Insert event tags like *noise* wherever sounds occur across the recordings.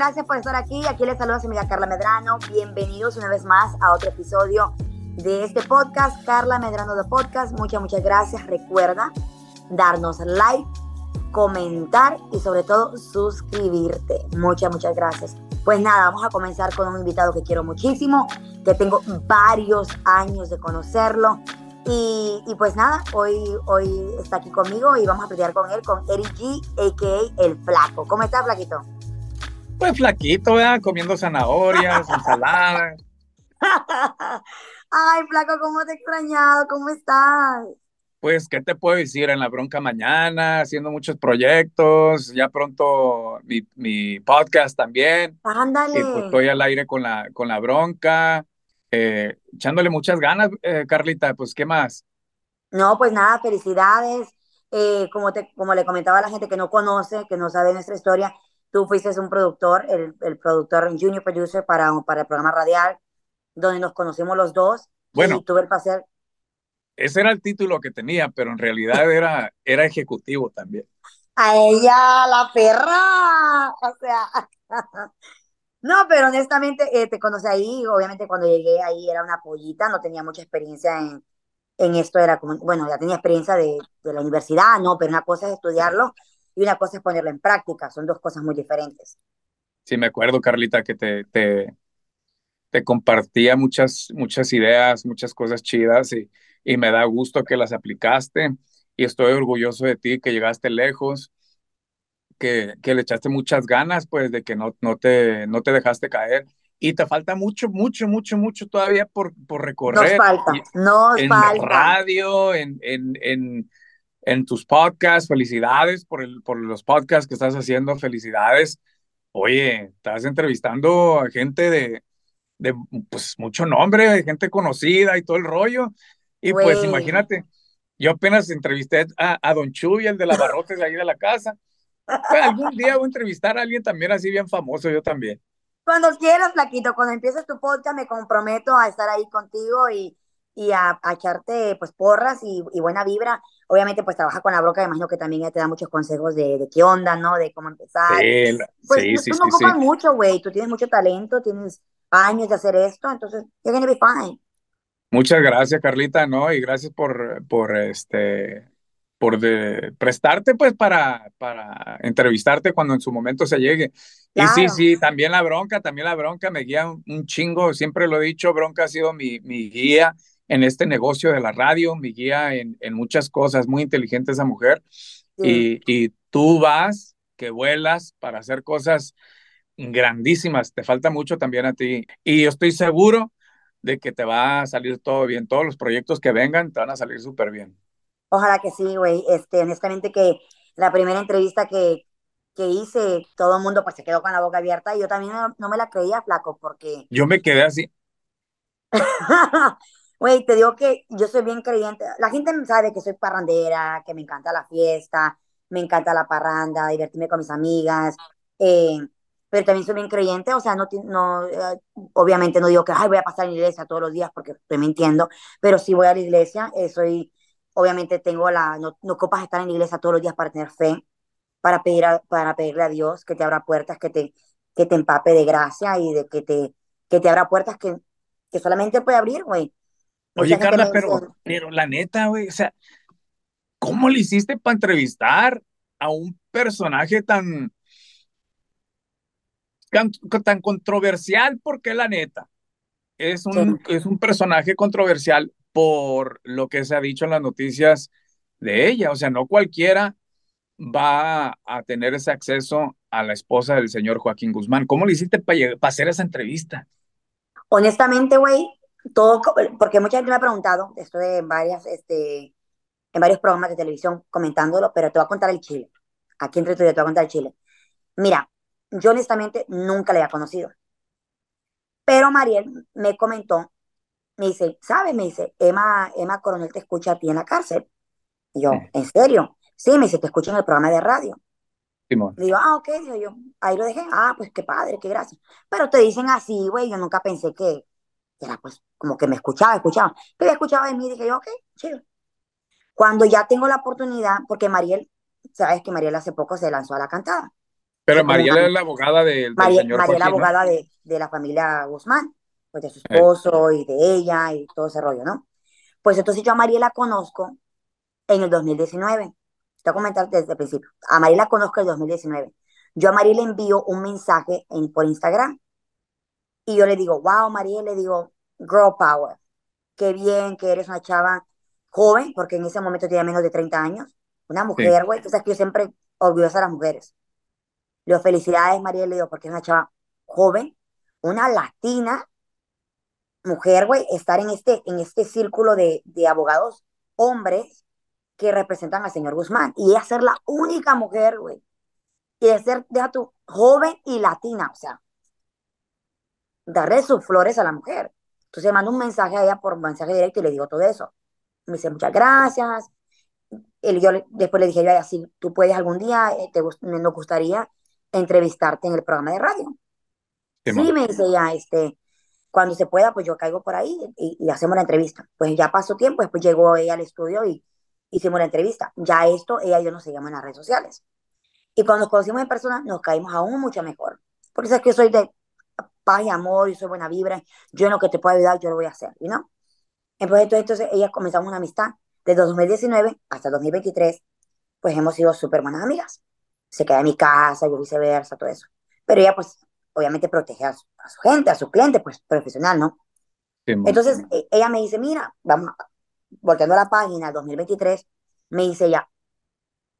gracias por estar aquí. Aquí les saluda su amiga Carla Medrano. Bienvenidos una vez más a otro episodio de este podcast, Carla Medrano de Podcast. Muchas, muchas gracias. Recuerda darnos like, comentar y sobre todo suscribirte. Muchas, muchas gracias. Pues nada, vamos a comenzar con un invitado que quiero muchísimo, que tengo varios años de conocerlo. Y, y, pues nada, hoy, hoy está aquí conmigo y vamos a pelear con él, con Eric G, a.k.a. El Flaco. ¿Cómo estás, Flaquito? Pues flaquito, ¿verdad? Comiendo zanahorias, *laughs* ensalada. Ay, Flaco, ¿cómo te he extrañado? ¿Cómo estás? Pues, ¿qué te puedo decir? En la bronca mañana, haciendo muchos proyectos, ya pronto mi, mi podcast también. Ándale. Y pues estoy al aire con la, con la bronca, eh, echándole muchas ganas, eh, Carlita, pues, ¿qué más? No, pues nada, felicidades. Eh, como, te, como le comentaba a la gente que no conoce, que no sabe nuestra historia, tú fuiste un productor, el, el productor junior producer para, para el programa radial, donde nos conocimos los dos. Bueno. Y tuve el placer ese era el título que tenía, pero en realidad era, era ejecutivo también. A ella, la perra. O sea, *laughs* no, pero honestamente eh, te conocí ahí. Obviamente, cuando llegué ahí era una pollita, no tenía mucha experiencia en, en esto. Era como, bueno, ya tenía experiencia de, de la universidad, ¿no? Pero una cosa es estudiarlo y una cosa es ponerlo en práctica. Son dos cosas muy diferentes. Sí, me acuerdo, Carlita, que te, te, te compartía muchas, muchas ideas, muchas cosas chidas y y me da gusto que las aplicaste y estoy orgulloso de ti que llegaste lejos, que, que le echaste muchas ganas, pues de que no, no, te, no te dejaste caer. Y te falta mucho, mucho, mucho, mucho todavía por, por recorrer. Nos falta, nos en falta. radio, en, en, en, en tus podcasts, felicidades por, el, por los podcasts que estás haciendo, felicidades. Oye, estás entrevistando a gente de, de pues, mucho nombre, gente conocida y todo el rollo. Y pues Güey. imagínate, yo apenas entrevisté a, a Don Chuy, el de la barrotes de ahí de la casa. Pues, algún día voy a entrevistar a alguien también así bien famoso, yo también. Cuando quieras, Flaquito, cuando empieces tu podcast, me comprometo a estar ahí contigo y, y a, a echarte pues porras y, y buena vibra. Obviamente, pues trabaja con la broca, imagino que también ella te da muchos consejos de, de qué onda, ¿no? De cómo empezar. Sí, Pues sí, tú sí, no sí, sí. ocupas mucho, güey. Tú tienes mucho talento, tienes años de hacer esto, entonces you're gonna be fine. Muchas gracias, Carlita, ¿no? Y gracias por, por este, por de, prestarte, pues, para, para entrevistarte cuando en su momento se llegue. Y sí, Claro. sí, también la bronca, también la bronca me guía un, un chingo, siempre lo he dicho, bronca ha sido mi, mi guía en este negocio de la radio, mi guía en, en muchas cosas, muy inteligente esa mujer. Sí. Y, y tú vas, que vuelas para hacer cosas grandísimas, te falta mucho también a ti. Y yo estoy seguro de que te va a salir todo bien, todos los proyectos que vengan te van a salir súper bien. Ojalá que sí, güey. Este, honestamente que la primera entrevista que, que hice, todo el mundo pues se quedó con la boca abierta y yo también no, no me la creía, flaco, porque Yo me quedé así, *laughs* Güey, te digo que yo soy bien creyente. La gente sabe que soy parrandera, que me encanta la fiesta, me encanta la parranda, divertirme con mis amigas. eh, pero también soy bien creyente, o sea, no, no, eh, obviamente no digo que Ay, voy a pasar en la iglesia todos los días porque estoy mintiendo, pero sí voy a la iglesia. eh, soy, obviamente tengo la, no, no ocupas estar en la iglesia todos los días para tener fe, para pedir a- para pedirle a Dios que te abra puertas, que te, que te empape de gracia y de que te, que te abra puertas que, que solamente puede abrir, güey. Oye, Carla, pero, pero la neta, güey, o sea, ¿cómo le hiciste para entrevistar a un personaje tan, tan, tan controversial? Porque la neta, es un, es un personaje controversial por lo que se ha dicho en las noticias de ella. O sea, no cualquiera va a tener ese acceso a la esposa del señor Joaquín Guzmán. ¿Cómo le hiciste para hacer esa entrevista? honestamente, güey, todo, porque mucha gente me ha preguntado, estoy en varias, este, en varios programas de televisión comentándolo, pero te voy a contar el chile. Aquí entre tú y yo te voy a contar el chile. Mira, yo honestamente nunca le había conocido, pero Mariel me comentó, me dice, ¿sabes? Me dice, Emma, Emma Coronel te escucha a ti en la cárcel. Y yo, ¿en serio? Sí, me dice, te escucho en el programa de radio. Simón. Digo, ah, ok, digo yo, ahí lo dejé, ah, pues qué padre, qué gracias. Pero te dicen así, güey, yo nunca pensé que era pues como que me escuchaba, escuchaba. Pero escuchaba de mí y dije yo, ok, chido. Cuando ya tengo la oportunidad, porque Mariel, sabes que Mariel hace poco se lanzó a la cantada. Pero Mariela es la abogada del señor María la abogada de, de, la familia Guzmán, pues de su esposo y de ella y todo ese rollo, ¿no? Pues entonces yo a María la conozco en el 2019. Te voy a comentar desde el principio. A María la conozco en el 2019. Yo a María le envío un mensaje en, por Instagram y yo le digo, wow, María, le digo, girl power. Qué bien que eres una chava joven, porque en ese momento tenía menos de 30 años. Una mujer, güey. Entonces, que yo siempre orgullosa de las mujeres. Le digo, felicidades, María, le digo, porque es una chava joven, una latina, mujer, güey, estar en este, en este círculo de, de abogados hombres que representan al señor Guzmán. Y ella ser la única mujer, güey. Y de ser, deja tu, joven y latina, o sea, darle sus flores a la mujer. Entonces mando un mensaje a ella por mensaje directo y le digo todo eso. Me dice, muchas gracias. Y yo después le dije, yo, si tú puedes algún día, eh, te, nos gustaría entrevistarte en el programa de radio. Sí, me dice ya, este, cuando se pueda, pues yo caigo por ahí y, hacemos la entrevista. Pues ya pasó tiempo, después llegó ella al estudio y hicimos la entrevista. Ya esto, ella y yo nos seguimos en las redes sociales. Y cuando nos conocimos en persona, nos caímos aún mucho mejor. Porque sabes que yo soy de paz y amor, yo soy buena vibra, yo en lo que te puedo ayudar, yo lo voy a hacer, ¿no? Entonces, entonces, ellas comenzamos una amistad. Desde 2019 hasta 2023, pues hemos sido súper buenas amigas. Se queda en mi casa, yo viceversa, todo eso. Pero ella, pues, obviamente protege a su, gente, a su cliente, pues, profesional, ¿no? Entonces, e, ella me dice, mira, vamos, volteando a la página 2023, me dice ya,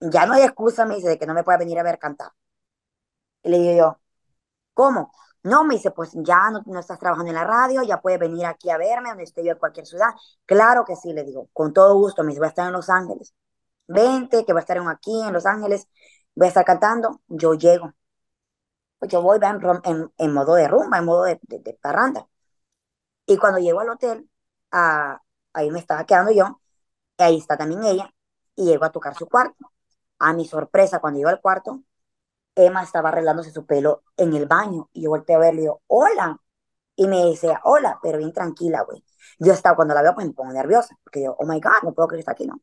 ya no hay excusa, me dice, de que no me pueda venir a ver cantar. Y le digo yo, ¿cómo? No, me dice, pues ya no, estás trabajando en la radio, ya puedes venir aquí a verme, donde esté yo en cualquier ciudad. Claro que sí, le digo, con todo gusto, me dice, voy a estar en Los Ángeles. Vente, que voy a estar aquí en Los Ángeles, voy a estar cantando, yo llego. Pues yo voy en, en, modo de rumba, en modo de, de, parranda. Y cuando llego al hotel, ahí me estaba quedando yo, ahí está también ella, y llego a tocar su cuarto. A mi sorpresa, cuando llego al cuarto, Emma estaba arreglándose su pelo en el baño y yo volteé a verle y digo, hola. Y me decía, hola, pero bien tranquila, güey. Yo estaba, cuando la veo, pues me pongo nerviosa, porque yo, oh my God, no puedo creer que está aquí, ¿no?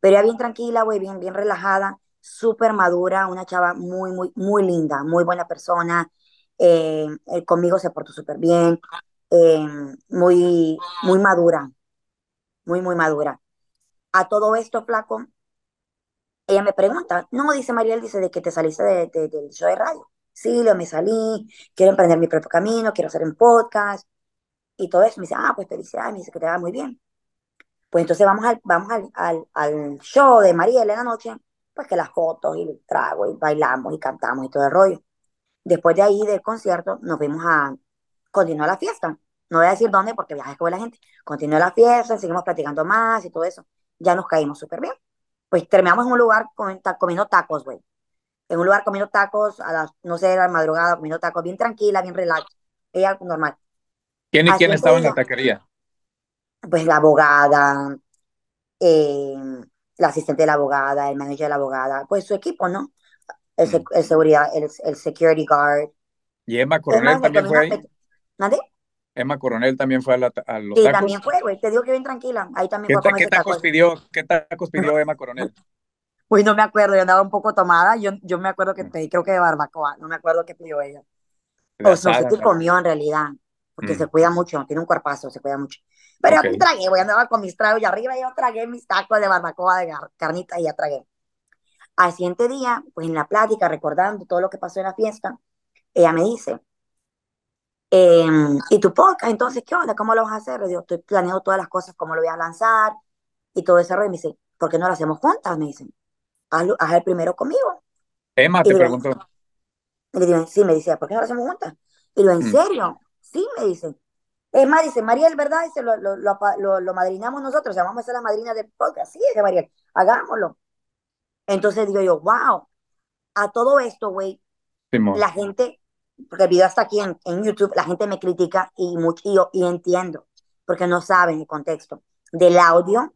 Pero ella bien tranquila, güey, bien, bien relajada, súper madura, una chava muy, muy, muy linda, muy buena persona. Eh, eh, conmigo se portó súper bien, eh, muy, muy madura, muy, muy madura. A todo esto, flaco, ella me pregunta, no, dice Mariel, dice de que te saliste de, del show de radio. Sí, le me salí, quiero emprender mi propio camino, quiero hacer un podcast y todo eso. Me dice, ah, pues felicidades, me dice que te va muy bien. Pues entonces vamos al, vamos al, al, al show de Mariel en la noche, pues que las fotos y el trago y bailamos y cantamos y todo el rollo. Después de ahí del concierto nos fuimos a continuar la fiesta. No voy a decir dónde porque viajes con la gente. Continuó la fiesta, seguimos platicando más y todo eso. Ya nos caímos súper bien pues terminamos en un lugar comiendo tacos, güey. En un lugar comiendo tacos a las, no sé, a la madrugada, comiendo tacos, bien tranquila, bien relax. Ella normal. ¿Quién y quién estaba en la taquería? Pues la abogada, eh, la asistente de la abogada, el manager de la abogada, pues su equipo, ¿no? El, mm. seguridad, el, el, security guard. ¿Y Emma Coronel también fue ahí? ¿Nadie? Emma Coronel también fue a, la, a los sí, también fue, güey. Te digo que bien tranquila. Ahí también fue ¿Qué, tacos pidió, ¿Qué tacos pidió *laughs* Emma Coronel? Uy, no me acuerdo. Yo andaba un poco tomada. Yo, yo me acuerdo que mm. pedí, creo que de barbacoa. No me acuerdo qué pidió ella. o no sé qué comió en realidad. Porque mm. se cuida mucho. Tiene un cuerpazo, se cuida mucho. Pero okay. yo tragué, güey. Andaba con mis tragos y arriba yo tragué mis tacos de barbacoa, de carnita y ya tragué. Al siguiente día, pues en la plática, recordando todo lo que pasó en la fiesta, ella me dice, Em, y tu podcast, entonces, ¿qué onda? ¿Cómo lo vas a hacer? Le digo, estoy planeando todas las cosas, cómo lo voy a lanzar y todo ese rollo. Y me dice, ¿por qué no lo hacemos juntas? Me dicen, haz, el primero conmigo. Emma te preguntó. Y le digo, sí, me dice, ¿por qué no lo hacemos juntas? Y lo, ¿en mm. serio? Sí, me dice. Es más, dice, Mariel, ¿verdad? Dice, lo, lo, lo, lo madrinamos nosotros, vamos a ser la madrina del podcast. Sí, dice Mariel, hagámoslo. Entonces digo yo, wow, a todo esto, güey, la gente porque el video está aquí en, en YouTube, la gente me critica y, mucho, y, y entiendo, porque no saben el contexto del audio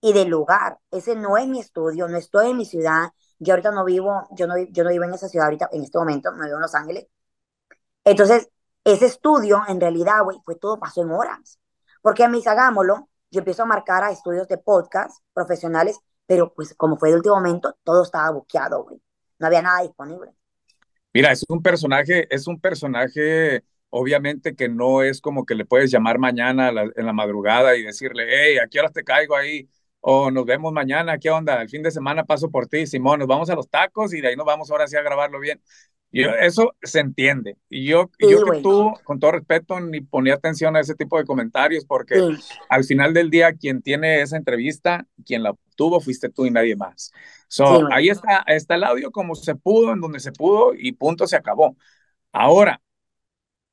y del lugar. Ese no es mi estudio, no estoy en mi ciudad. Yo ahorita no vivo, yo no, yo no vivo en esa ciudad ahorita, en este momento, no vivo en Los Ángeles. Entonces, ese estudio, en realidad, güey, fue todo pasó en horas. Porque a mis hagámoslo, yo empiezo a marcar a estudios de podcast profesionales, pero pues como fue de último momento, todo estaba buqueado, güey. No había nada disponible. Mira, es un personaje, es un personaje, obviamente que no es como que le puedes llamar mañana en la madrugada y decirle, hey, ¿a qué hora te caigo ahí? O nos vemos mañana, ¿qué onda? El fin de semana paso por ti, Simón, nos vamos a los tacos y de ahí nos vamos ahora sí a grabarlo bien. Yo, eso se entiende. Y yo, yo que tú, con todo respeto, ni ponía atención a ese tipo de comentarios porque al final del día quien tiene esa entrevista, quien la obtuvo, fuiste tú y nadie más. So, ahí está, está el audio como se pudo, en donde se pudo y punto, se acabó. Ahora,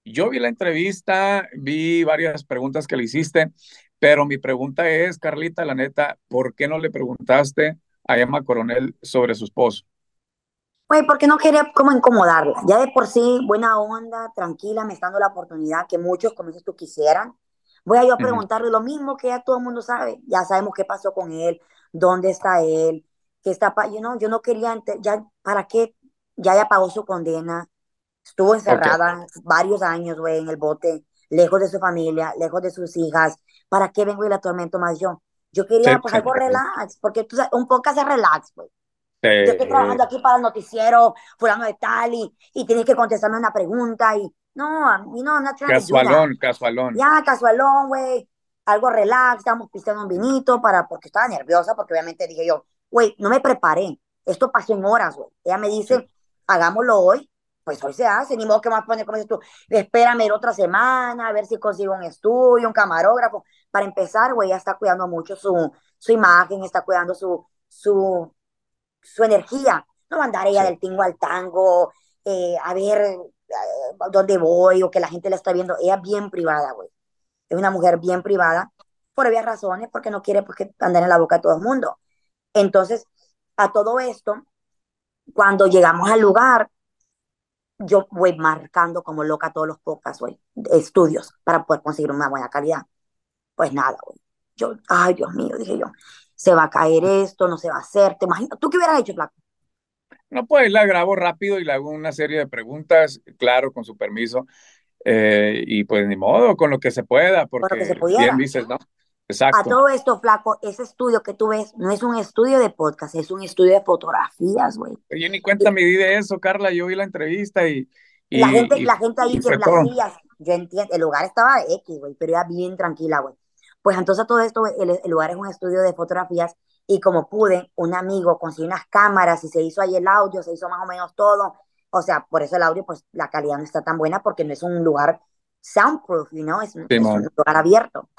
yo vi la entrevista, vi varias preguntas que le hiciste, pero mi pregunta es, Carlita, la neta, ¿por qué no le preguntaste a Emma Coronel sobre su esposo? Güey, porque no quería como incomodarla. Ya de por sí, buena onda, tranquila, me está dando la oportunidad que muchos, como dices tú, quisieran. Voy a yo a preguntarle lo mismo que ya todo el mundo sabe. Ya sabemos qué pasó con él, dónde está él, qué está... Yo no, yo no quería, ya, ¿para qué? Ya ya pagó su condena. Estuvo encerrada varios años, güey, en el bote, lejos de su familia, lejos de sus hijas. ¿Para qué vengo y la atormento más yo? Yo quería, pues, algo relax, porque tú sabes, un poco hace relax, güey yo estoy trabajando aquí para el noticiero, fulano de tal, y, y tienes que contestarme una pregunta, y no, a mí no, no Casualón, casualón. Ya, casualón, güey, algo relax, estamos pisteando un vinito, para, porque estaba nerviosa, porque obviamente dije yo, güey, no me preparé, esto pasó en horas, güey. Ella me dice, hagámoslo hoy, pues hoy se hace, ni modo que más pone, como dices tú, espérame otra semana, a ver si consigo un estudio, un camarógrafo. Para empezar, güey, ella está cuidando mucho su, su imagen, está cuidando su, su su energía, no mandar ella del tingo al tango, eh, a ver eh, dónde voy o que la gente la está viendo. Ella es bien privada, güey. Es una mujer bien privada, por obvias razones, porque no quiere porque andar en la boca de todo el mundo. Entonces, a todo esto, cuando llegamos al lugar, yo voy marcando como loca todos los pocas, güey, estudios para poder conseguir una buena calidad. Pues nada, güey. Yo, ay, Dios mío, dije yo, se va a caer esto, no se va a hacer. ¿Te imaginas? ¿Tú qué hubieras hecho, Flaco? No, pues la grabo rápido y le hago una serie de preguntas, claro, con su permiso. Eh, y pues ni modo, con lo que se pueda, porque que se bien dices, ¿no? Exacto. A todo esto, Flaco, ese estudio que tú ves no es un estudio de podcast, es un estudio de fotografías, güey. Oye, ni cuenta me di de eso, Carla, yo vi la entrevista y... la, gente, la gente ahí que las yo entiendo, el lugar estaba X, güey, pero era bien tranquila, güey. Pues entonces todo esto, el, lugar es un estudio de fotografías y como pude, un amigo consiguió unas cámaras y se hizo ahí el audio, se hizo más o menos todo. O sea, por eso el audio, pues la calidad no está tan buena porque no es un lugar soundproof, you know? es, un, lugar abierto.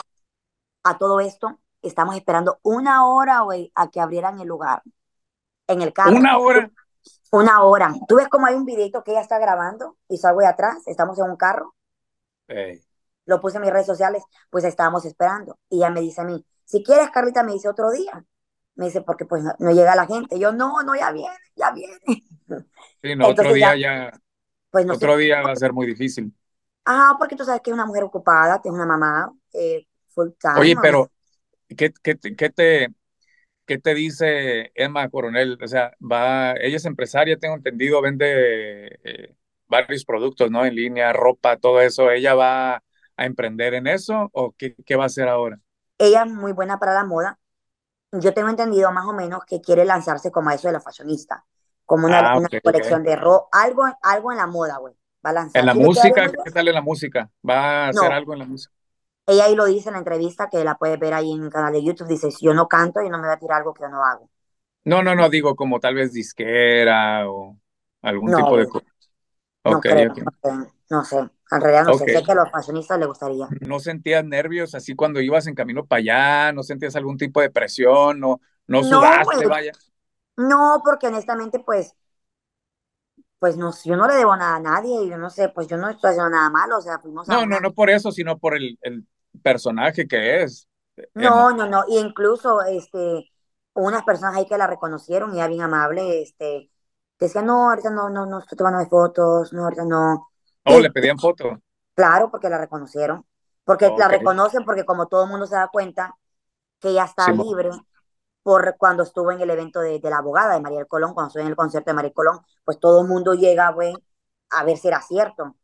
A todo esto, estamos esperando una hora, güey, a que abrieran el lugar. En el carro. Una hora. Una hora. Tú ves como hay un videito que ella está grabando y salgo de atrás, estamos en un carro lo puse en mis redes sociales, pues estábamos esperando. Y ella me dice a mí, si quieres, Carlita, me dice otro día. Me dice, porque pues no, llega la gente. Yo, no, no, ya viene, ya viene. Sí, no, otro día ya, pues no otro día va a ser muy difícil. Ah, porque tú sabes que es una mujer ocupada, que es una mamá eh, full time. Oye, pero, ¿qué, qué, qué te, ¿qué te dice Emma Coronel? O sea, va, ella es empresaria, tengo entendido, vende eh, varios productos, ¿no? En línea, ropa, todo eso. Ella va a emprender en eso o qué, qué va a hacer ahora? Ella es muy buena para la moda. Yo tengo entendido más o menos que quiere lanzarse como a eso de la fashionista, como una, ah, colección de ropa, algo, algo en la moda, güey. Va a lanzar. ¿En la música? ¿Qué tal en la música? ¿Va a hacer algo en la música? Ella ahí lo dice en la entrevista, que la puedes ver ahí en el canal de YouTube, dice, yo no canto, yo no me voy a tirar algo que yo no hago. No, no, no, digo como tal vez disquera o algún tipo de... No, okay, no sé, en realidad no sé, sé que a los fashionistas les gustaría. ¿No sentías nervios así cuando ibas en camino para allá? ¿No sentías algún tipo de presión? ¿No, no sudaste, vaya? No, porque honestamente, pues, pues no, yo no le debo nada a nadie, y yo no sé, pues yo no estoy haciendo nada malo, o sea, fuimos No, no, no por eso, sino por el, el personaje que es. No, no, no, y incluso, este, unas personas ahí que la reconocieron, y era bien amable, este, decían, no, ahorita no, no, no estoy tomando fotos, no, ahorita no, Oh, le pedían foto. Claro, porque la reconocieron. Porque la reconocen porque como todo el mundo se da cuenta que ella está libre por cuando estuvo en el evento de, la abogada de María Colón, cuando estuvo en el concierto de María Colón, pues todo el mundo llega, güey, a ver si era cierto.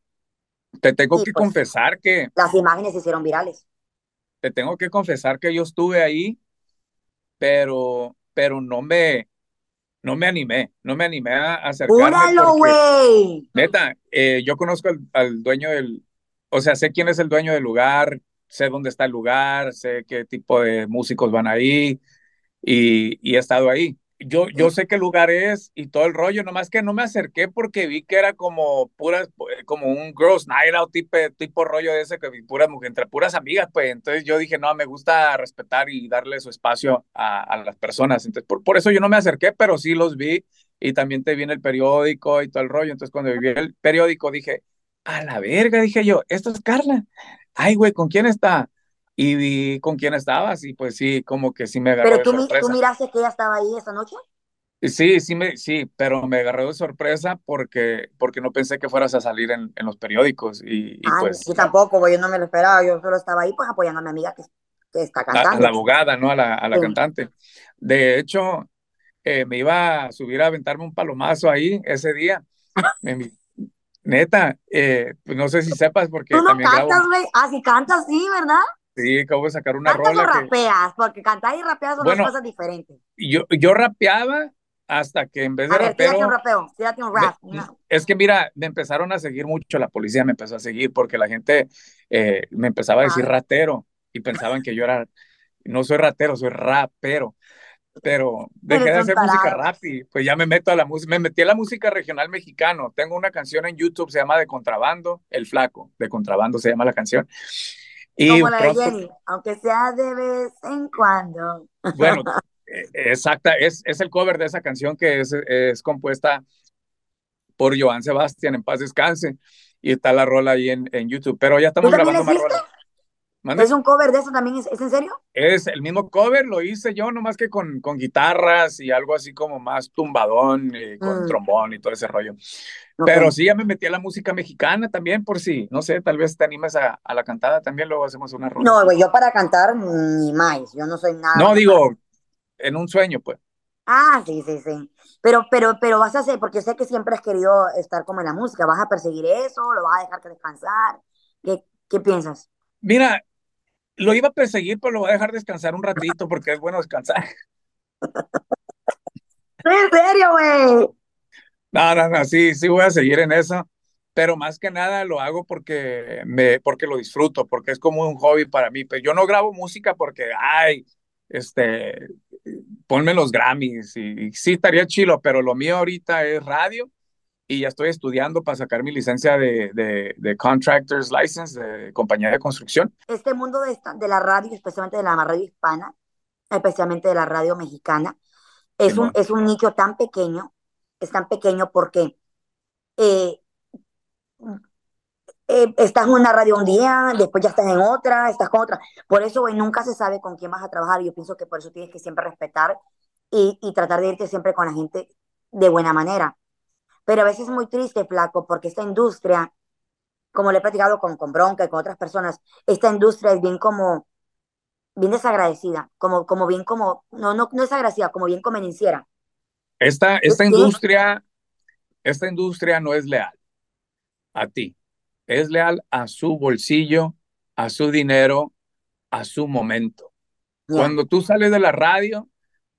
Te tengo que pues, confesar que... Las imágenes se hicieron virales. Te tengo que confesar que yo estuve ahí, pero, pero no me, no me animé, no me animé a acercarme. ¡Júralo, güey! Neta, eh, yo conozco al, al, dueño del, o sea, sé quién es el dueño del lugar, sé dónde está el lugar, sé qué tipo de músicos van ahí y, y he estado ahí yo, yo sé qué lugar es y todo el rollo, nomás que no me acerqué porque vi que era como puras, como un gross night out tipo, tipo rollo de ese, que puras entre puras amigas, pues. Entonces yo dije, no, me gusta respetar y darle su espacio a, a las personas, entonces por, por, eso yo no me acerqué, pero sí los vi y también te vi en el periódico y todo el rollo, entonces cuando vi el periódico dije, a la verga, dije yo, esto es Carla, ay güey, ¿con quién está? Y vi con quién estabas y pues sí, como que sí me agarró ¿Pero tú, de sorpresa. tú miraste que ella estaba ahí esa noche? Sí, sí, me, sí, pero me agarró de sorpresa porque, porque no pensé que fueras a salir en, en los periódicos y, y ah, pues... Yo tampoco, yo no me lo esperaba, yo solo estaba ahí pues apoyando a mi amiga que, que está cantando. A, a, la abogada, ¿no? A la, a la sí. cantante. De hecho, eh, me iba a subir a aventarme un palomazo ahí ese día. me, neta, eh, pues no sé si sepas porque ¿Tú no también cantas, grabo... güey? Ah, sí cantas, sí, ¿verdad? Sí, acabo de sacar una ¿Cantas rola. o que- rapeas? Porque cantar y rapear son Bueno, dos cosas diferentes. yo, yo rapeaba hasta que en vez de A ver, tírate un rapero, rapeo, tírate un me- rap. No. es que mira, me empezaron a seguir mucho, la policía me empezó a seguir porque la gente eh, me empezaba a decir Ah. ratero y pensaban que yo era, no soy ratero, soy rapero. Pero dejé de hacer música rap y pues ya me meto a la música, me metí a la música regional mexicano. Tengo una canción en YouTube, se llama De Contrabando, El Flaco, De Contrabando se llama la canción. Y Como la de Jenny, aunque sea de vez en cuando. Bueno, *laughs* eh, exacta, es, es el cover de esa canción que es, es compuesta por Joan Sebastián, en paz descanse, y está la rola ahí en, en YouTube, pero ya ¿Tú estamos grabando más rolas. ¿Mande? ¿Es un cover de eso también? ¿Es, es en serio? Es el mismo cover, lo hice yo, nomás que con, con guitarras y algo así como más tumbadón, y con Mm, trombón y todo ese rollo. ok. Pero sí, ya me metí a la música mexicana también, por si, no sé, tal vez te animes a, a la cantada también, luego hacemos una rola. No, güey, yo para cantar ni más. Yo no soy nada. No, digo, en un sueño, pues. Ah, sí, sí, sí. Pero, pero, pero vas a hacer, porque sé que siempre has querido estar como en la música. ¿Vas a perseguir eso? ¿Lo vas a dejar que descansar? ¿Qué, qué piensas? Mira, lo iba a perseguir, pero lo voy a dejar descansar un ratito porque es bueno descansar. *laughs* ¿En serio, güey? No, no, no, sí, sí voy a seguir en eso, pero más que nada lo hago porque me, porque lo disfruto, porque es como un hobby para mí. Pero yo no grabo música porque, ay, este, ponme los Grammys y, y sí estaría chilo, pero lo mío ahorita es radio y ya estoy estudiando para sacar mi licencia de, de, de Contractors License, de compañía de construcción. Este mundo de, esta- de la radio, especialmente de la radio hispana, especialmente de la radio mexicana, es un, es un nicho tan pequeño, es tan pequeño porque eh, eh, estás en una radio un día, después ya estás en otra, estás con otra. Por eso, güey, nunca se sabe con quién vas a trabajar. Yo pienso que por eso tienes que siempre respetar y, y tratar de irte siempre con la gente de buena manera. Pero a veces es muy triste, flaco, porque esta industria, como le he platicado con, con Bronca y con otras personas, esta industria es bien como, bien desagradecida, como, como bien como, no, no, no es agradecida, como bien convenenciera. Esta, esta ¿Sí? industria, esta industria no es leal a ti, es leal a su bolsillo, a su dinero, a su momento. Cuando tú sales de la radio,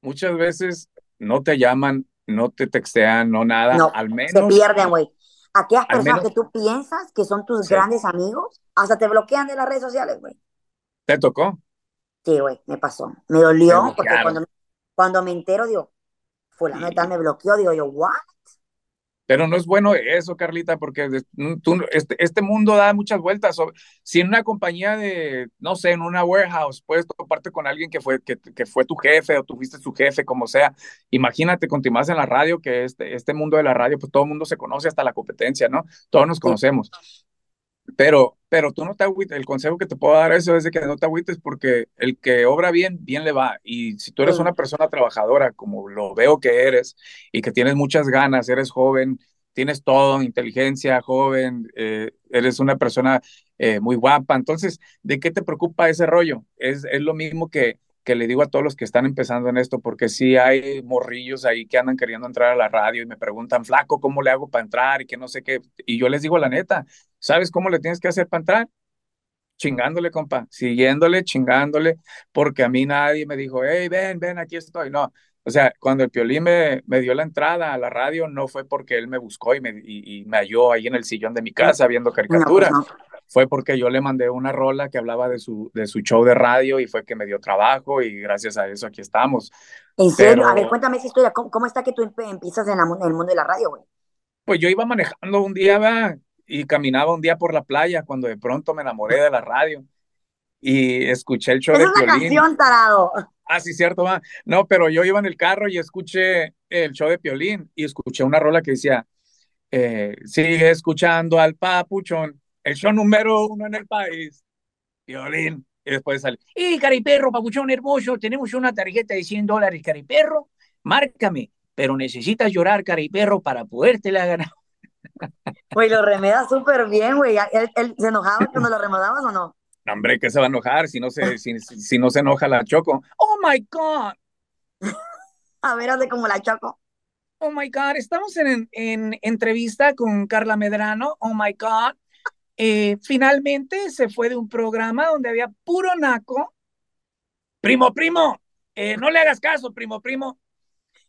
muchas veces no te llaman, no te textean, no nada, No, al se menos, pierden, güey. Aquellas personas menos que tú piensas que son tus Sí. grandes amigos, hasta te bloquean de las redes sociales, güey. te tocó, Sí, güey, me pasó. Me dolió porque cuando, cuando me entero, digo, fulano de tal me bloqueó, digo yo, ¿what? Pero no es bueno eso, Carlita, porque de- tú- este, este mundo da muchas vueltas. Si en una compañía de, no sé, en una warehouse, puedes toparte con alguien que fue, que, que fue tu jefe o tú fuiste su jefe, como sea. Imagínate, continuas en la radio, que este, este mundo de la radio, pues todo el mundo se conoce hasta la competencia, ¿no? Todos nos conocemos. Pero, pero tú no te agüites, el consejo que te puedo dar eso es de que no te agüites porque el que obra bien, bien le va. Y si tú eres una persona trabajadora, como lo veo que eres, y que tienes muchas ganas, eres joven, tienes todo, inteligencia, joven, eh, eres una persona eh, muy guapa, entonces, ¿de qué te preocupa ese rollo? Es, es lo mismo que, que le digo a todos los que están empezando en esto, porque sí hay morrillos ahí que andan queriendo entrar a la radio y me preguntan, flaco, ¿cómo le hago para entrar? Y que no sé qué. Y yo les digo la neta, ¿sabes cómo le tienes que hacer para entrar? Chingándole, compa, siguiéndole, chingándole, porque a mí nadie me dijo, hey, ven, ven, aquí estoy. No, O sea, cuando el Piolín me, me dio la entrada a la radio, no fue porque él me buscó y me, y, y me halló ahí en el sillón de mi casa viendo caricatura. No, pues no. Fue porque yo le mandé una rola que hablaba de su, de su show de radio y fue que me dio trabajo y gracias a eso aquí estamos. ¿En serio? Pero, a ver, cuéntame esa historia. ¿Cómo, cómo está que tú empiezas en, la, en, el mundo de la radio, güey? Pues yo iba manejando un día, ¿verdad? Y caminaba un día por la playa cuando de pronto me enamoré de la radio y escuché el show es de una Piolín. canción, tarado. Ah, sí, cierto, va. No, pero yo iba en el carro y escuché el show de Piolín y escuché una rola que decía, eh, sigue escuchando al papuchón, el show número uno en el país, Piolín. Y después sale, y Cariperro, papuchón hermoso, tenemos una tarjeta de 100 dólares, Cariperro, márcame, pero necesitas llorar, Cariperro, para podértela ganar. *laughs* Güey, lo remeda súper bien, güey. ¿Él, ¿Él, se enojaba cuando lo remedabas o no? Hombre, que se va a enojar si no se, si, si no se enoja la Choco. Oh my God. *laughs* A ver, hace como la Choco. Oh my God, estamos en, en entrevista con Carla Medrano. Oh my God. Eh, finalmente se fue de un programa donde había puro naco. Primo, primo, eh, no le hagas caso, primo, primo.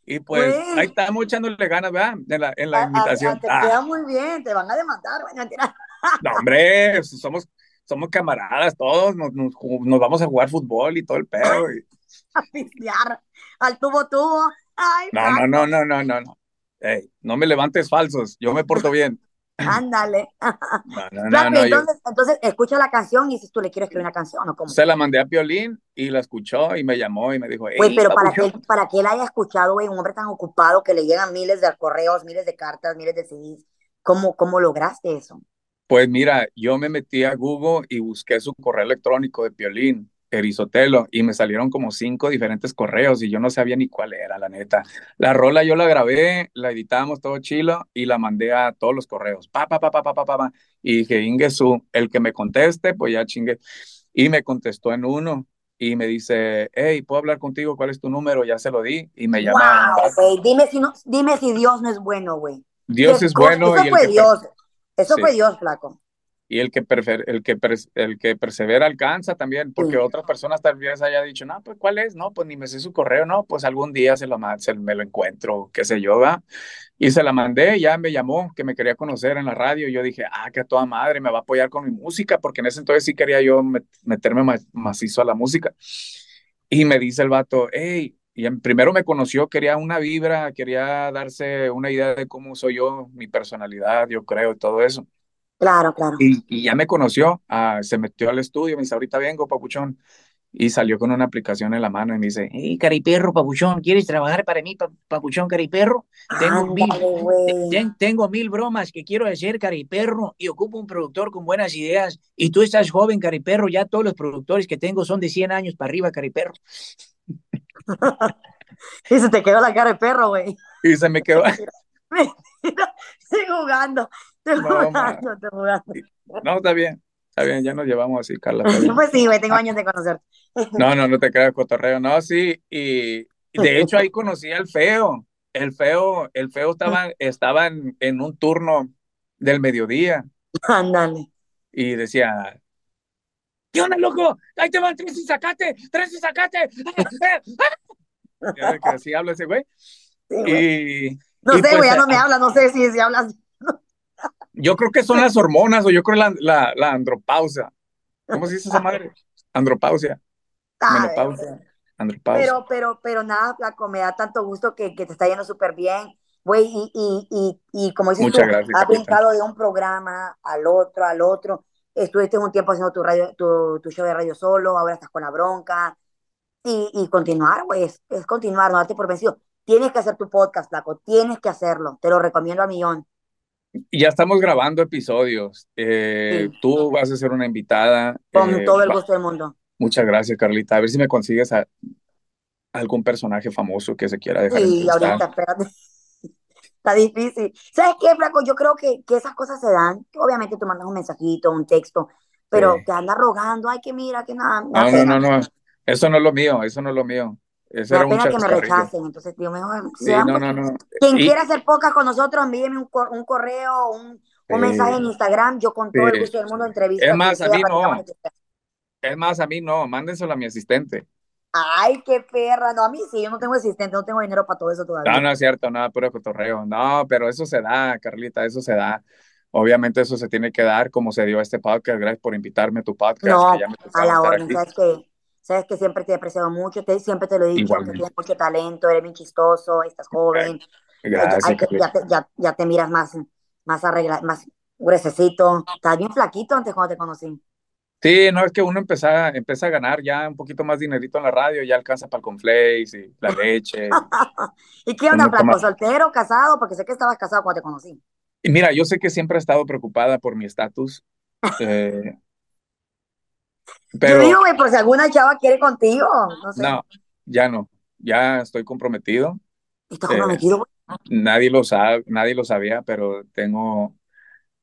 Y pues Güey. ahí estamos echándole ganas, ¿verdad? En la, en la A- a- invitación. a- te Ah, queda muy bien, te van a demandar, güey. mentira. *laughs* no, hombre, somos, somos camaradas todos, nos, nos, ju- nos vamos a jugar fútbol y todo el pedo. y- *laughs* A pistear al tubo tubo. Ay, No, no, no, no, no, no, no. Ey, no me levantes falsos, yo me porto bien. *clears throat* ándale. No, no, no, no, yo entonces, entonces, escucha la canción y dices, tú le quieres escribir una canción o cómo. se la mandé a Piolín y la escuchó y me llamó y me dijo, hey, pero para que, para que él haya escuchado, güey, un hombre tan ocupado que le llegan miles de correos, miles de cartas, miles de CDs, ¿cómo, cómo lograste eso? Pues mira, yo me metí a Google y busqué su correo electrónico de Piolín, Erizotelo, y me salieron como cinco diferentes correos y yo no sabía ni cuál era, la neta. La rola yo la grabé, la editamos todo chilo y la mandé a todos los correos. Pa, pa, pa, pa, pa, pa, pa. Y dije, Ingesu, el que me conteste, pues ya chingue. Y me contestó en uno y me dice, hey, ¿puedo hablar contigo? ¿Cuál es tu número? Ya se lo di y me llama. Wow, dime si no, dime si Dios no es bueno, güey. Dios ¿Qué es bueno Eso y fue Dios. Eso sí. fue Dios, flaco. Y el que, el, que el que persevera alcanza también, porque Sí. otras personas tal vez haya dicho, no, pues ¿cuál es? No, pues ni me sé su correo, no, pues algún día se lo, se, me lo encuentro, qué sé yo, ¿va? Y se la mandé, ya me llamó, que me quería conocer en la radio, y yo dije, ah, que a toda madre me va a apoyar con mi música, porque en ese entonces sí quería yo met- meterme ma- macizo a la música. Y me dice el vato, hey, y en- primero me conoció, quería una vibra, quería darse una idea de cómo soy yo, mi personalidad, yo creo, y todo eso. Claro, claro. Y, y ya me conoció, ah, se metió al estudio, me dice, ahorita vengo, papuchón. Y salió con una aplicación en la mano y me dice, Hey, Cariperro, papuchón, ¿quieres trabajar para mí, pa- papuchón, Cariperro? Tengo mil, Ándale, ten- tengo mil bromas que quiero hacer, Cariperro, y ocupo un productor con buenas ideas. Y tú estás joven, Cariperro, ya todos los productores que tengo son de 100 años para arriba, Cariperro. *laughs* Y se te quedó la cara de perro, güey. y se me quedó, *laughs* Mentira. Estoy jugando, *laughs* no, está bien, está bien, ya nos llevamos así, Carla. *laughs* Pues sí, güey, tengo años de conocerte. No, no, no te creas, cotorreo, no, sí, y, de hecho ahí conocí al feo, el feo, el feo estaba, estaba en, en un turno del mediodía Ándale. y decía, ¿Qué onda, loco? Ahí te van tres y sacate, tres y sacate. *laughs* ya ves que así habla ese güey, Sí, güey. y, No y sé, pues güey, ya no a- me habla, no sé si, si hablas. Yo creo que son las hormonas o yo creo la, la, la andropausia. ¿Cómo se dice esa madre? Andropausia, menopausia, andropausia. Pero, pero, pero nada, flaco, me da tanto gusto que, que te está yendo súper bien, güey, y, y, y, y como dices Muchas tú, gracias, has capitán. brincado de un programa al otro, al otro, estuviste un tiempo haciendo tu radio, tu, tu show de radio solo, ahora estás con la bronca, y, y continuar, güey, es, es continuar, no darte por vencido. Tienes que hacer tu podcast, flaco, tienes que hacerlo, te lo recomiendo a millón. Ya estamos grabando episodios. Eh, Sí. tú vas a ser una invitada. Con eh, todo el gusto del mundo. muchas gracias, Carlita. A ver si me consigues a algún personaje famoso que se quiera dejar Sí, ahorita, espérate. *laughs* Está difícil. ¿Sabes qué, Flaco? Yo creo que, que esas cosas se dan. Obviamente tú mandas un mensajito, un texto, pero Sí. te anda rogando, ay, que mira, que nada. Me da No, no, no, no. Eso no es lo mío, eso no es lo mío. Eso era un pena que chascarrillo. rechacen. Entonces, mejor. Sí, no, no, no. Quien Y- quiera hacer podcast con nosotros, envíeme un, cor- un correo, un, un mensaje en Instagram. Yo con todo el gusto del mundo entrevisto Es más, a mí no. Es más, a mí no, mándenselo a mi asistente. Ay, qué perra. No, a mí sí, yo no tengo asistente, no tengo dinero para todo eso todavía. No, no es cierto, nada, puro cotorreo. No, pero eso se da, Carlita, eso se da. Obviamente eso se tiene que dar como se dio este podcast. Gracias por invitarme a tu podcast. No, que ya me a la aquí. sabes que, sabes que siempre te he apreciado mucho, te, siempre te lo he dicho, que tienes mucho talento, eres bien chistoso, estás joven, Gracias, hay que- ya, te, ya, ya te miras más, más arreglado, más gruesecito. Estás bien flaquito antes cuando te conocí. Sí, no, es que uno empieza, empieza a ganar ya un poquito más dinerito en la radio, ya alcanza para el conflace y la leche. *laughs* ¿Y qué onda, flaco? toma- ¿Soltero, casado? Porque sé que estabas casado cuando te conocí. Y mira, yo sé que siempre he estado preocupada por mi estatus, eh, *laughs* Yo pero digo, güey, por si alguna chava quiere contigo, no sé. no, ya no, ya estoy comprometido. ¿Estás Eh, comprometido, güey? Nadie lo sabe, nadie lo sabía, pero tengo,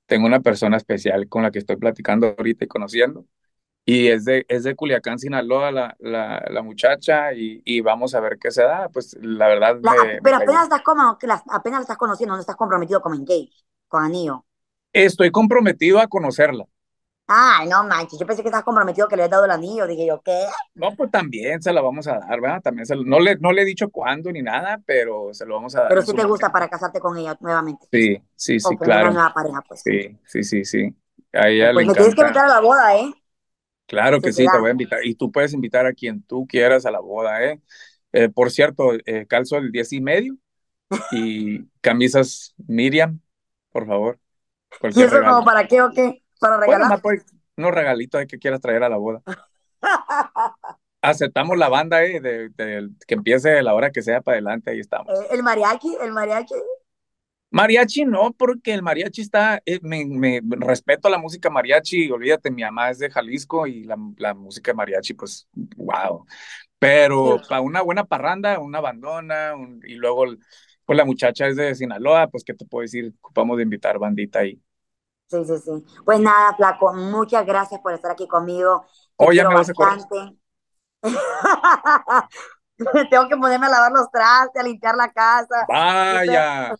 tengo una persona especial con la que estoy platicando ahorita y conociendo. Y es de, es de Culiacán, Sinaloa, la, la, la muchacha, y, y vamos a ver qué se da. Pues la verdad La- me- pero me- apenas estás como, apenas la estás conociendo, no estás comprometido como engage, con anillo. estoy comprometido a conocerla. Ay, no manches, yo pensé que estabas comprometido que le habías dado el anillo. Dije yo, ¿qué? No, pues también se la vamos a dar, ¿verdad? También se, no, le, no le he dicho cuándo ni nada, pero se lo vamos a dar. Pero su te gusta momento. para casarte con ella nuevamente. Sí, sí, sí, o con una claro. nueva pareja, pues. Sí, sí, sí, sí. A ella Pues le me tienes que invitar a la boda, ¿eh? Claro que sí, te voy a invitar. Y tú puedes invitar a quien tú quieras a la boda, ¿eh? Eh, por cierto, eh, calzo el diez y medio y camisas Miriam, por favor. ¿Y eso como regalo. para qué o qué? ¿Para Bueno, regalar? pues, unos regalitos que quieras traer a la boda. *laughs* Aceptamos la banda, ¿eh? De, de- que empiece la hora que sea para adelante, ahí estamos. Eh, el mariachi, el mariachi. Mariachi no, porque el mariachi está, eh, me, me- respeto la música mariachi, olvídate, mi mamá es de Jalisco y la, la música mariachi, pues, wow. Pero Sí. para una buena parranda, una bandona, un- y luego, pues la muchacha es de Sinaloa, pues, ¿qué te puedo decir? Ocupamos de invitar bandita ahí. Sí, sí, sí. Pues nada, flaco, muchas gracias por estar aquí conmigo. Te Oh, me vas a bastante. *laughs* Tengo que ponerme a lavar los trastes, a limpiar la casa. Vaya,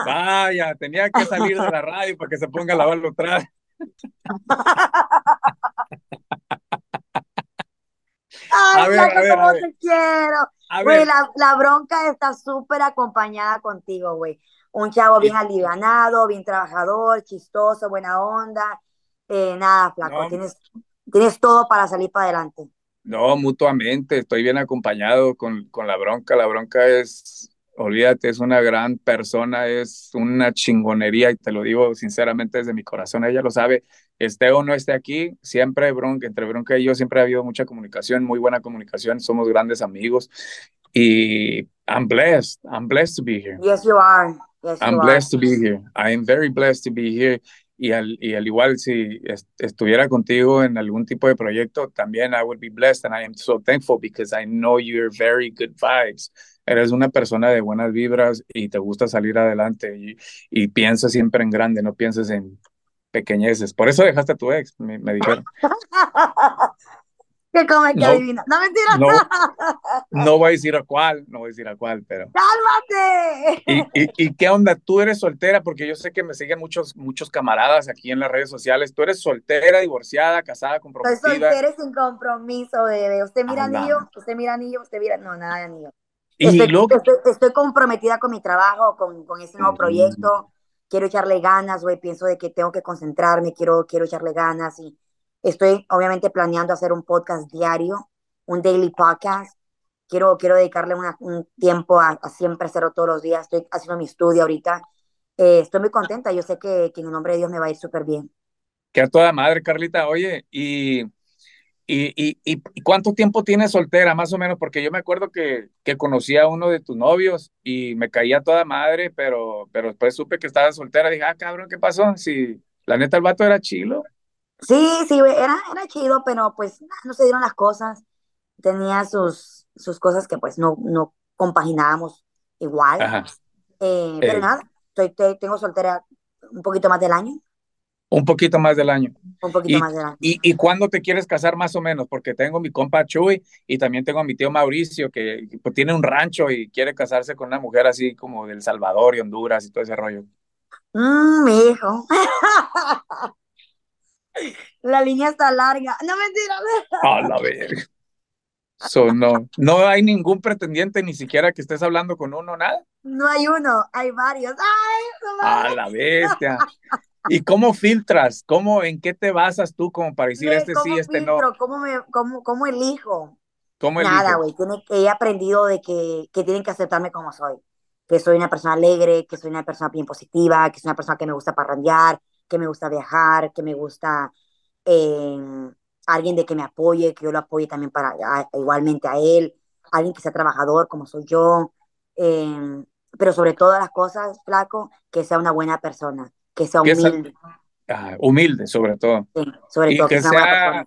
vaya, tenía que salir de la radio para que se ponga a lavar los trastes. *laughs* Ay, A ver, flaco, a ver, a cómo ver. te quiero. A Güey, la, la bronca está súper acompañada contigo, güey. Un chavo bien alivianado, bien trabajador, chistoso, buena onda. Eh, nada, flaco, No. tienes, tienes todo para salir para adelante. No, mutuamente, estoy bien acompañado con, con la bronca. La bronca es, olvídate, es una gran persona, es una chingonería y te lo digo sinceramente desde mi corazón, ella lo sabe, esté o no esté aquí, siempre bronca, entre bronca y yo siempre ha habido mucha comunicación, muy buena comunicación, somos grandes amigos y I'm blessed, I'm blessed to be here. Yes, you are. Yes, I'm are. blessed to be here. I am very blessed to be here. Y al, y al igual si est- estuviera contigo en algún tipo de proyecto, también I would be blessed and I am so thankful because I know you're very good vibes. Eres una persona de buenas vibras y te gusta salir adelante y, y piensas siempre en grande, no pienses en pequeñeces. Por eso dejaste a tu ex, me, me dijeron. *laughs* ¿Qué come que No. adivina? No, mentira. No, *laughs* no voy a decir a cuál, no voy a decir a cuál, pero... ¡Cálmate! ¿Y, y, y qué onda? ¿Tú eres soltera? Porque yo sé que me siguen muchos, muchos camaradas aquí en las redes sociales. ¿Tú eres soltera, divorciada, casada, comprometida? soltera y sin compromiso, bebé. Usted mira anillo, usted mira anillo, usted mira. No, nada de anillo. Y Estoy, luego, estoy, estoy comprometida con mi trabajo, con, con este nuevo Mm. proyecto. Quiero echarle ganas, güey. Pienso de que tengo que concentrarme, quiero, quiero echarle ganas y estoy obviamente planeando hacer un podcast diario, un daily podcast. Quiero, quiero dedicarle un tiempo a, siempre hacerlo todos los días. Estoy haciendo mi estudio ahorita. Eh, estoy muy contenta. Yo sé que, que en el nombre de Dios me va a ir súper bien. que a toda madre, Carlita. Oye, y, y, y, y- cuánto tiempo tienes soltera, más o menos? Porque yo me acuerdo que, que conocí a uno de tus novios y me caía toda madre, pero, pero después supe que estabas soltera. Dije, ah, cabrón, ¿qué pasó? Si la neta el vato era chilo. Sí, sí, era, era chido, pero pues no se dieron las cosas. Tenía sus, sus cosas que pues no, no compaginábamos igual. Ajá. Eh, pero nada, estoy, te- tengo soltera un poquito más del año, Un poquito más del año. un poquito Y, más del año. y, ¿Y cuándo te quieres casar más o menos? Porque tengo mi compa Chuy y también tengo a mi tío Mauricio que pues, tiene un rancho y quiere casarse con una mujer así como del Salvador y Honduras y todo ese rollo. Mm, mi hijo. *laughs* La línea está larga. No mentira. A la verga. So, no, no hay ningún pretendiente, ni siquiera que estés hablando con uno, nada. No hay uno, hay varios. ¡Ay, A la bestia. ¿Y cómo filtras? ¿Cómo, en qué te basas tú como para decir este sí, este no? ¿Cómo, me, cómo, cómo elijo? ¿Cómo Nada, güey. He aprendido de que, que tienen que aceptarme como soy. Que soy una persona alegre, que soy una persona bien positiva, que soy una persona que me gusta parrandear, que me gusta viajar, que me gusta eh, alguien de que me apoye, que yo lo apoye también para igualmente a él, alguien que sea trabajador como soy yo, eh, pero sobre todas las cosas, flaco, que sea una buena persona, que sea humilde. Ah, humilde, sobre todo. Sí, sobre todo, que, sea,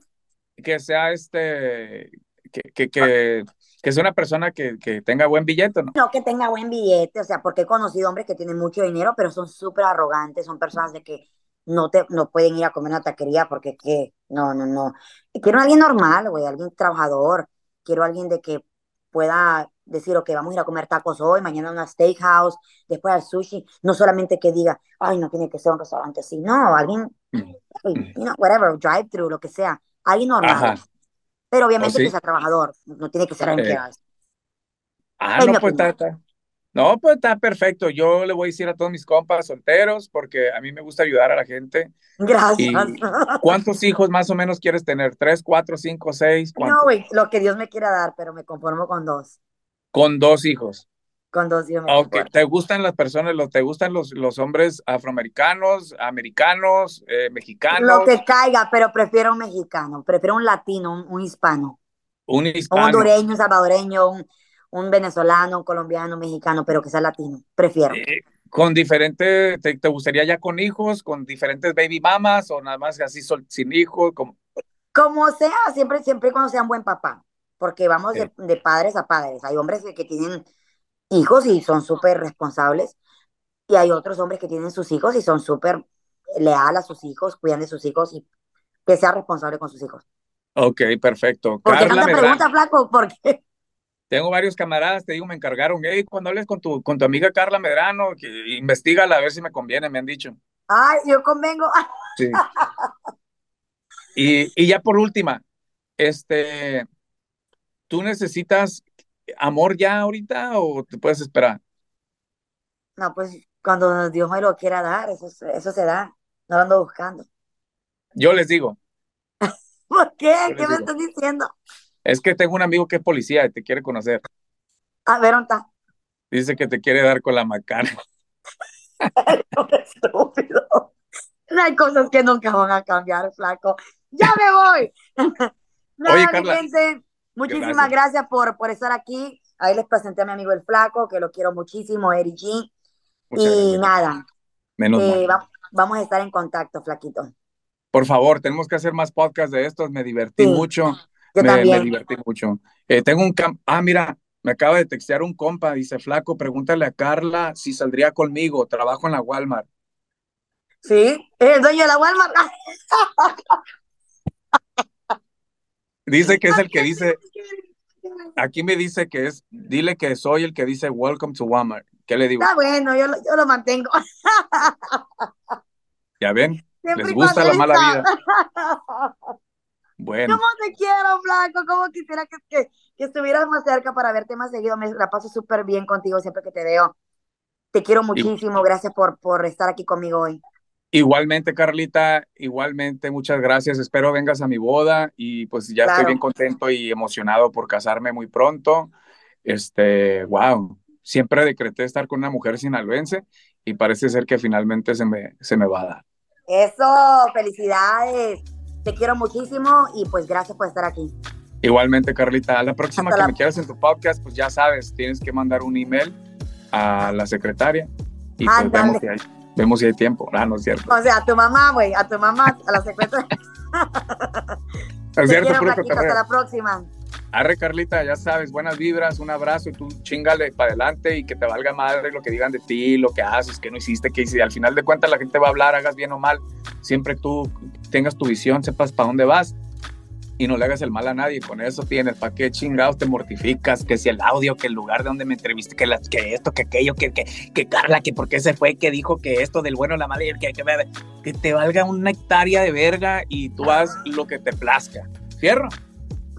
que sea este, que, que, que, que sea una persona que, que, tenga buen billete, ¿no? No que tenga buen billete, o sea, porque he conocido hombres que tienen mucho dinero, pero son súper arrogantes, son personas de que no, te, no pueden ir a comer una taquería porque que, no, no, no. Quiero a alguien normal, güey, alguien trabajador, quiero a alguien de que pueda decir, ok, vamos a ir a comer tacos hoy, mañana a una steakhouse, después al sushi, no solamente que diga, ay, no tiene que ser un restaurante así, no, alguien, mm. you know, whatever, drive-thru, lo que sea, alguien normal. Pero obviamente ¿Oh, que sea trabajador, no tiene que ser alguien que Ah, no, pues está, no, pues está perfecto. Yo le voy a decir a todos mis compas solteros porque a mí me gusta ayudar a la gente. Gracias. ¿Cuántos hijos más o menos quieres tener? ¿Tres, cuatro, cinco, seis? No, güey, lo que Dios me quiera dar, pero me conformo con dos. Con dos hijos. Con dos hijos. Okay. ¿Te gustan las personas, te gustan los, los hombres afroamericanos, americanos, eh, mexicanos? Lo que caiga, pero prefiero un mexicano, prefiero un latino, un, hispano. Un hispano. Un hondureño, un salvadoreño, un un venezolano, un colombiano, un mexicano, pero que sea latino, prefiero. Eh, con diferentes, te, gustaría ya con hijos, con diferentes baby mamas o nada más así sin hijos? Como, como sea, siempre, siempre cuando sean buen papá, porque vamos de, padres a padres. Hay hombres que, tienen hijos y son súper responsables, y hay otros hombres que tienen sus hijos y son súper leal a sus hijos, cuidan de sus hijos y que sea responsable con sus hijos. Ok, perfecto. Porque Carla pregunta, Flaco, ¿por qué? Tengo varios camaradas, te digo, me encargaron, hey, cuando hables con tu, con tu amiga Carla Medrano, que investigala a ver si me conviene, me han dicho. Ay, yo convengo. Sí. *laughs* Y, y ya por última, este, ¿tú necesitas amor ya ahorita o te puedes esperar? No, pues cuando Dios me lo quiera dar, eso, eso se da. No lo ando buscando. Yo les digo. *laughs* ¿Por qué? ¿Qué me estás diciendo? Es que tengo un amigo que es policía y te quiere conocer. A ver, ¿dónde está? Dice que te quiere dar con la macana. *laughs* estúpido. No hay cosas que nunca van a cambiar, flaco. ¡Ya me voy! *laughs* Oye, Carla. Gente, muchísimas gracias, por, por estar aquí. Ahí les presenté a mi amigo el flaco, que lo quiero muchísimo, Eri G. y nada. Menos eh, vamos a estar en contacto, flaquito. Por favor, tenemos que hacer más podcasts de estos. Me divertí mucho me, divertí mucho. Eh, tengo un camp ah, mira, me acaba de textear un compa, dice, flaco, pregúntale a Carla si saldría conmigo, trabajo en la Walmart. Sí, el dueño de la Walmart. *laughs* dice que es el que dice, aquí me dice que es, dile que soy el que dice welcome to Walmart. ¿Qué le digo? Está bueno, yo lo, yo lo mantengo. ¿Ya ven? *laughs* Les gusta la mala vida. *laughs* Bueno. ¿Cómo te quiero, Blanco? ¿Cómo quisiera que, que, que, estuvieras más cerca para verte más seguido? Me la paso súper bien contigo siempre que te veo. Te quiero muchísimo. Gracias por, por estar aquí conmigo hoy. Igualmente, Carlita, igualmente, muchas gracias. Espero vengas a mi boda y pues ya estoy bien contento y emocionado por casarme muy pronto. Este, wow, siempre decreté estar con una mujer sinaloense y parece ser que finalmente se me, se me va a dar. Eso, felicidades. Te quiero muchísimo y pues gracias por estar aquí. Igualmente, Carlita. A la próxima que me quieras en tu podcast, pues ya sabes, tienes que mandar un email a la secretaria y pues vemos si, hay, vemos si hay tiempo. Ah, no es cierto. O sea, a tu mamá, güey, a tu mamá, a la secretaria. *laughs* es cierto, quiero, Hasta la próxima. Arre, Carlita, ya sabes, buenas vibras, un abrazo y tú chingale para adelante y que te valga madre lo que digan de ti, lo que haces, que no hiciste, que si al final de cuentas la gente va a hablar, hagas bien o mal, siempre tú tengas tu visión, sepas para dónde vas y no le hagas el mal a nadie. Con eso tienes, ¿para qué chingados te mortificas? Que si el audio, que el lugar de donde me entreviste, que, que esto, que aquello, que, que, que Carla, que por qué se fue, que dijo que esto del bueno, la mala, que, que, que te valga una hectárea de verga y tú haz lo que te plazca. ¿Fierro?